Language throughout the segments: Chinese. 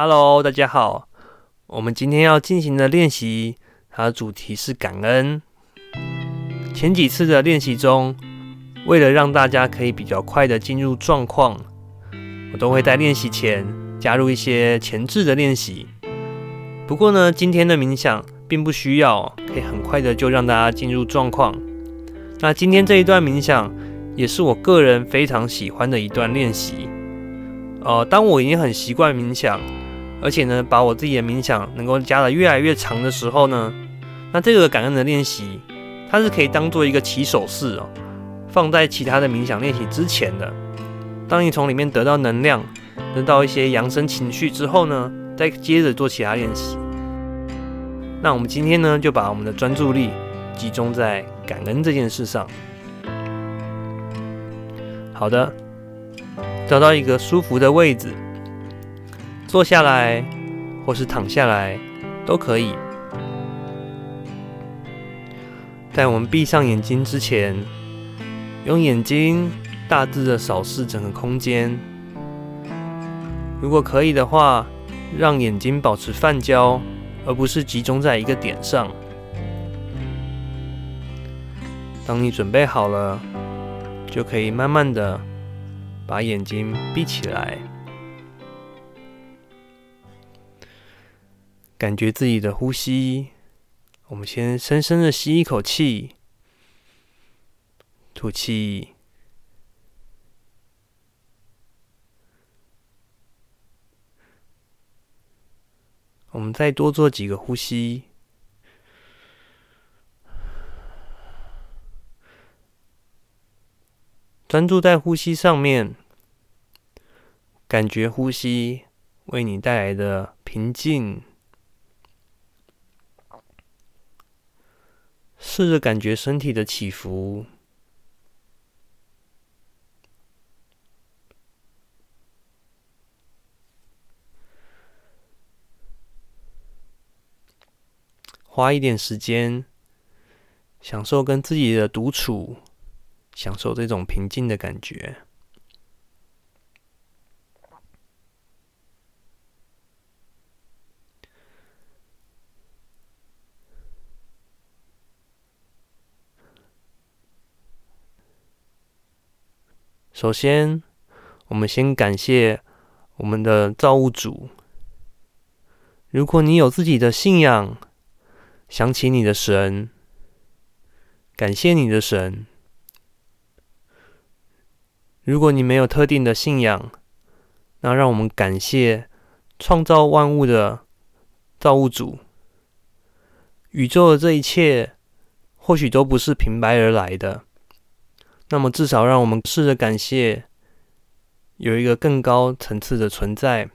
Hello，大家好。我们今天要进行的练习，它的主题是感恩。前几次的练习中，为了让大家可以比较快的进入状况，我都会在练习前加入一些前置的练习。不过呢，今天的冥想并不需要，可以很快的就让大家进入状况。那今天这一段冥想，也是我个人非常喜欢的一段练习。呃，当我已经很习惯冥想，而且呢，把我自己的冥想能够加的越来越长的时候呢，那这个感恩的练习，它是可以当做一个起手式哦，放在其他的冥想练习之前的。当你从里面得到能量，得到一些扬升情绪之后呢，再接着做其他练习。那我们今天呢，就把我们的专注力集中在感恩这件事上。好的。找到一个舒服的位置，坐下来或是躺下来都可以。在我们闭上眼睛之前，用眼睛大致的扫视整个空间。如果可以的话，让眼睛保持泛焦，而不是集中在一个点上。当你准备好了，就可以慢慢的。把眼睛闭起来，感觉自己的呼吸。我们先深深的吸一口气，吐气。我们再多做几个呼吸。专注在呼吸上面，感觉呼吸为你带来的平静。试着感觉身体的起伏。花一点时间，享受跟自己的独处。享受这种平静的感觉。首先，我们先感谢我们的造物主。如果你有自己的信仰，想起你的神，感谢你的神。如果你没有特定的信仰，那让我们感谢创造万物的造物主。宇宙的这一切或许都不是平白而来的，那么至少让我们试着感谢有一个更高层次的存在。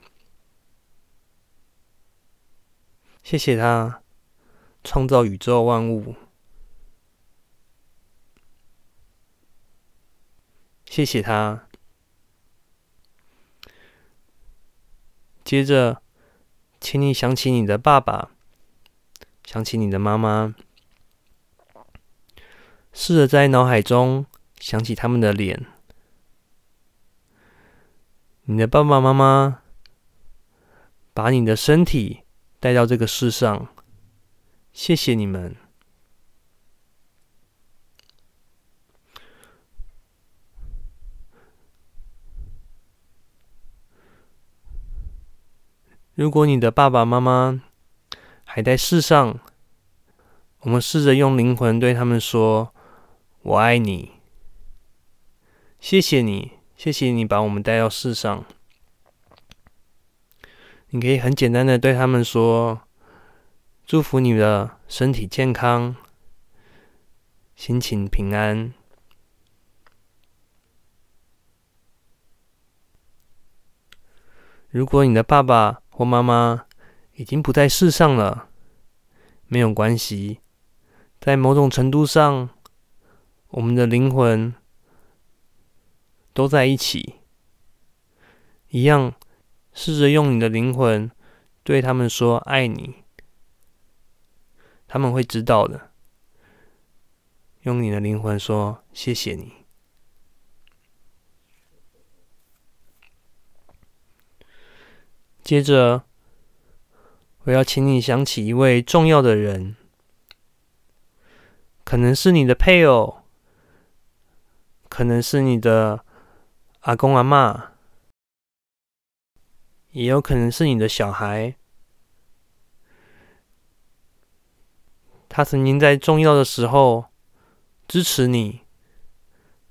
谢谢他创造宇宙万物。谢谢他。接着，请你想起你的爸爸，想起你的妈妈，试着在脑海中想起他们的脸。你的爸爸妈妈把你的身体带到这个世上，谢谢你们。如果你的爸爸妈妈还在世上，我们试着用灵魂对他们说：“我爱你，谢谢你，谢谢你把我们带到世上。”你可以很简单的对他们说：“祝福你的身体健康，心情平安。”如果你的爸爸，或妈妈已经不在世上了，没有关系。在某种程度上，我们的灵魂都在一起。一样，试着用你的灵魂对他们说“爱你”，他们会知道的。用你的灵魂说“谢谢你”。接着，我要请你想起一位重要的人，可能是你的配偶，可能是你的阿公阿妈，也有可能是你的小孩。他曾经在重要的时候支持你，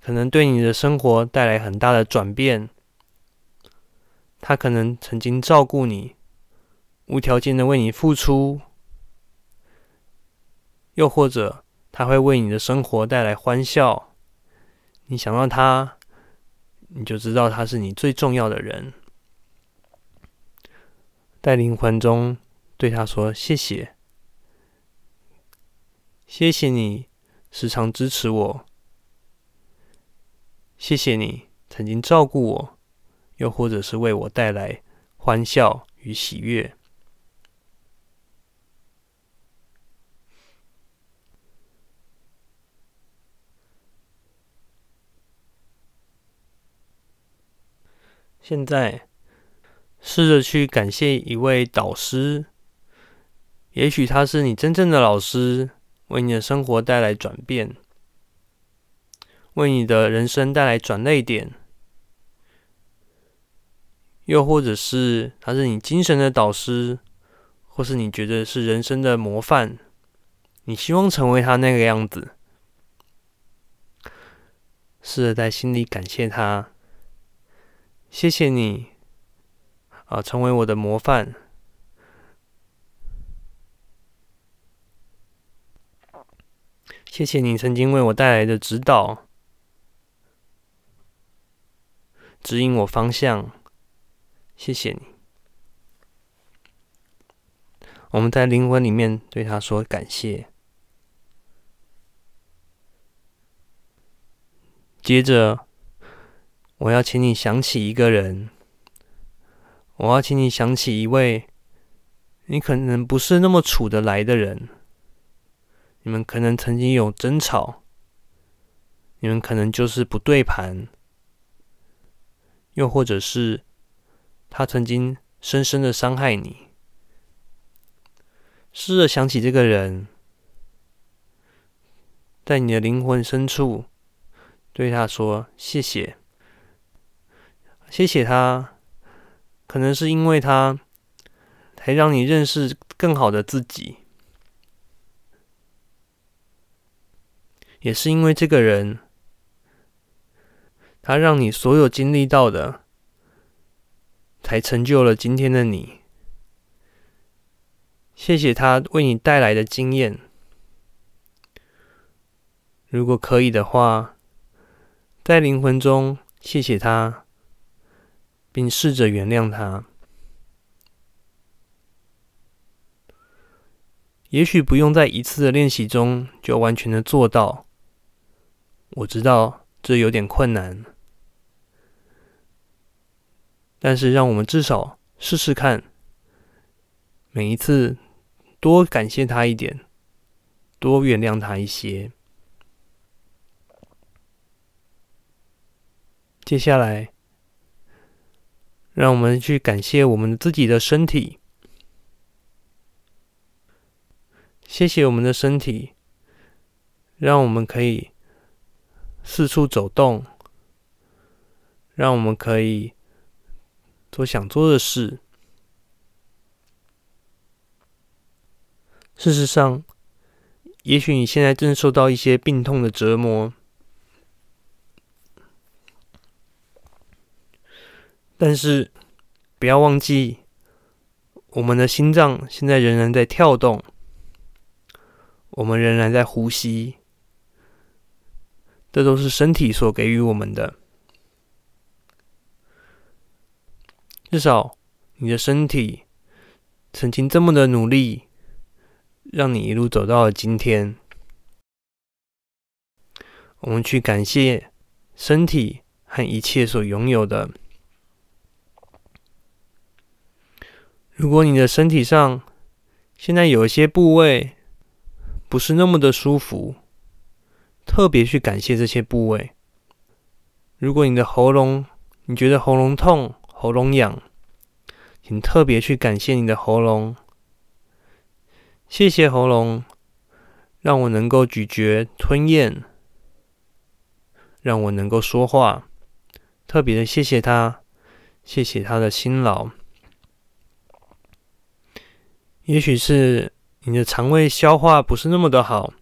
可能对你的生活带来很大的转变。他可能曾经照顾你，无条件的为你付出，又或者他会为你的生活带来欢笑。你想到他，你就知道他是你最重要的人。在灵魂中对他说：“谢谢，谢谢你时常支持我，谢谢你曾经照顾我。”又或者是为我带来欢笑与喜悦。现在，试着去感谢一位导师，也许他是你真正的老师，为你的生活带来转变，为你的人生带来转泪点。又或者是他是你精神的导师，或是你觉得是人生的模范，你希望成为他那个样子，试着在心里感谢他，谢谢你啊，成为我的模范，谢谢你曾经为我带来的指导，指引我方向。谢谢你。我们在灵魂里面对他说感谢。接着，我要请你想起一个人。我要请你想起一位你可能不是那么处得来的人。你们可能曾经有争吵，你们可能就是不对盘，又或者是。他曾经深深的伤害你，试着想起这个人，在你的灵魂深处对他说谢谢，谢谢他，可能是因为他才让你认识更好的自己，也是因为这个人，他让你所有经历到的。才成就了今天的你。谢谢他为你带来的经验。如果可以的话，在灵魂中谢谢他，并试着原谅他。也许不用在一次的练习中就完全的做到。我知道这有点困难。但是，让我们至少试试看，每一次多感谢他一点，多原谅他一些。接下来，让我们去感谢我们自己的身体，谢谢我们的身体，让我们可以四处走动，让我们可以。做想做的事。事实上，也许你现在正受到一些病痛的折磨，但是不要忘记，我们的心脏现在仍然在跳动，我们仍然在呼吸，这都是身体所给予我们的。至少，你的身体曾经这么的努力，让你一路走到了今天。我们去感谢身体和一切所拥有的。如果你的身体上现在有一些部位不是那么的舒服，特别去感谢这些部位。如果你的喉咙，你觉得喉咙痛。喉咙痒，请特别去感谢你的喉咙，谢谢喉咙，让我能够咀嚼吞咽，让我能够说话。特别的谢谢他，谢谢他的辛劳。也许是你的肠胃消化不是那么的好，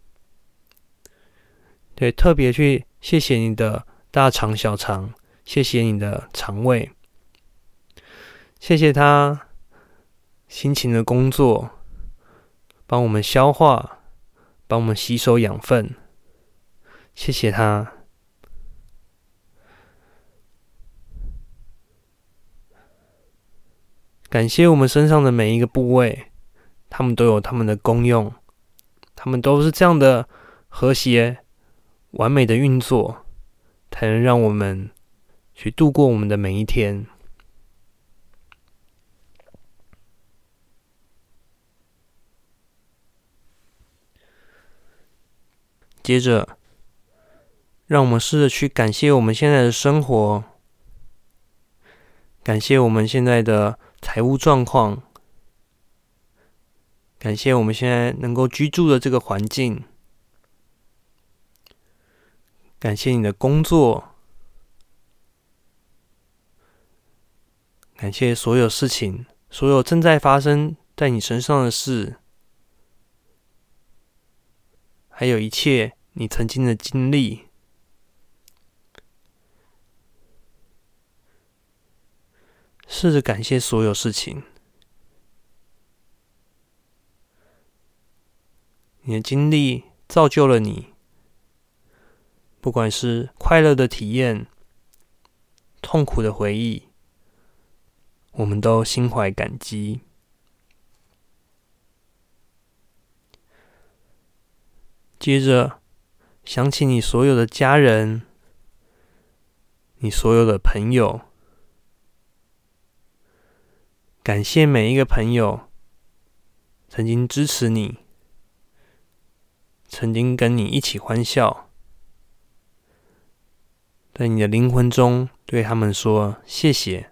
对，特别去谢谢你的大肠、小肠，谢谢你的肠胃，谢谢他辛勤的工作，帮我们消化，帮我们吸收养分，谢谢他。感谢我们身上的每一个部位。他们都有他们的功用，他们都是这样的和谐、完美的运作，才能让我们去度过我们的每一天。接着，让我们试着去感谢我们现在的生活，感谢我们现在的财务状况。感谢我们现在能够居住的这个环境，感谢你的工作，感谢所有事情，所有正在发生在你身上的事，还有一切你曾经的经历，试着感谢所有事情。你的经历造就了你，不管是快乐的体验、痛苦的回忆，我们都心怀感激。接着想起你所有的家人，你所有的朋友，感谢每一个朋友曾经支持你。曾经跟你一起欢笑，在你的灵魂中对他们说谢谢，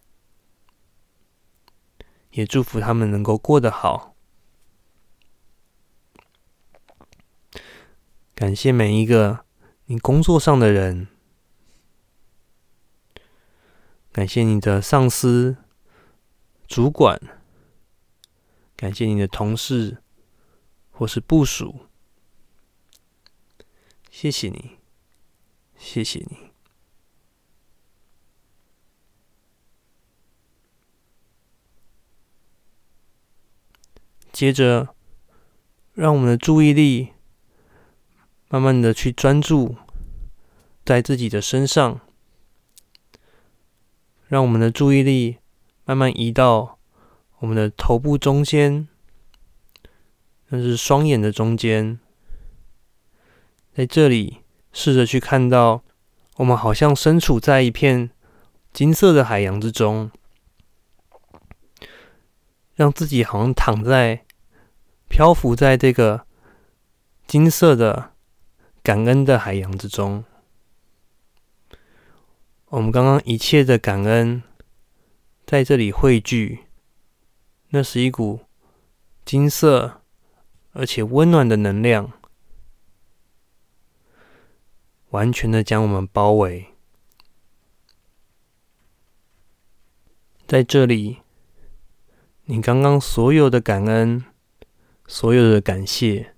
也祝福他们能够过得好。感谢每一个你工作上的人，感谢你的上司、主管，感谢你的同事或是部属。谢谢你，谢谢你。接着，让我们的注意力慢慢的去专注在自己的身上，让我们的注意力慢慢移到我们的头部中间，那是双眼的中间。在这里，试着去看到，我们好像身处在一片金色的海洋之中，让自己好像躺在、漂浮在这个金色的感恩的海洋之中。我们刚刚一切的感恩在这里汇聚，那是一股金色而且温暖的能量。完全的将我们包围，在这里，你刚刚所有的感恩，所有的感谢，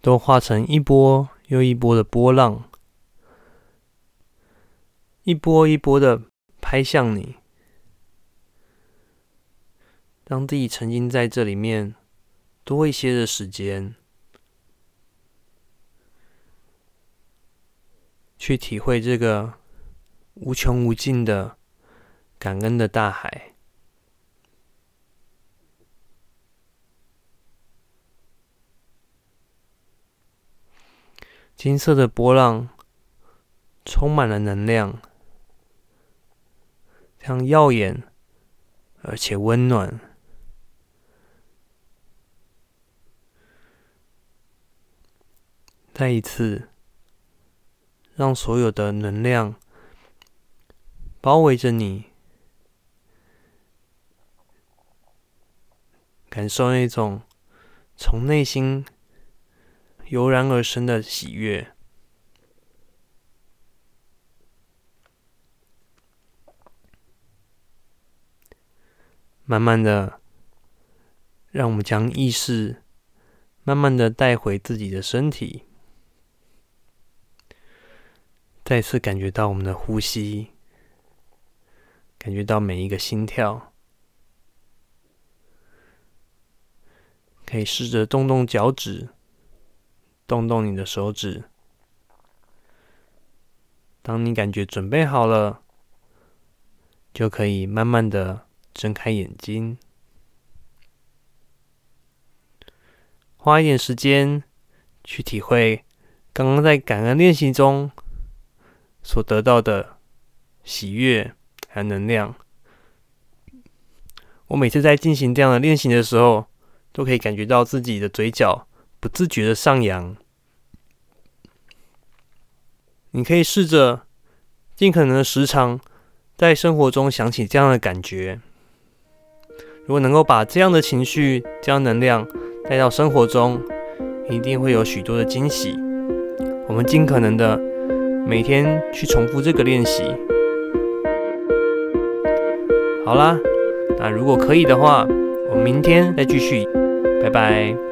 都化成一波又一波的波浪，一波一波的拍向你，让自己沉浸在这里面多一些的时间。去体会这个无穷无尽的感恩的大海，金色的波浪充满了能量，非常耀眼而且温暖。再一次。让所有的能量包围着你，感受那种从内心油然而生的喜悦。慢慢的，让我们将意识慢慢的带回自己的身体，再次感觉到我们的呼吸，感觉到每一个心跳，可以试着动动脚趾，动动你的手指。当你感觉准备好了，就可以慢慢的。睁开眼睛，花一点时间去体会刚刚在感恩练习中所得到的喜悦和能量。我每次在进行这样的练习的时候，都可以感觉到自己的嘴角不自觉的上扬。你可以试着尽可能的时常在生活中想起这样的感觉。如果能够把这样的情绪、这样能量带到生活中，一定会有许多的惊喜。我们尽可能的每天去重复这个练习。好啦，那如果可以的话，我们明天再继续。拜拜。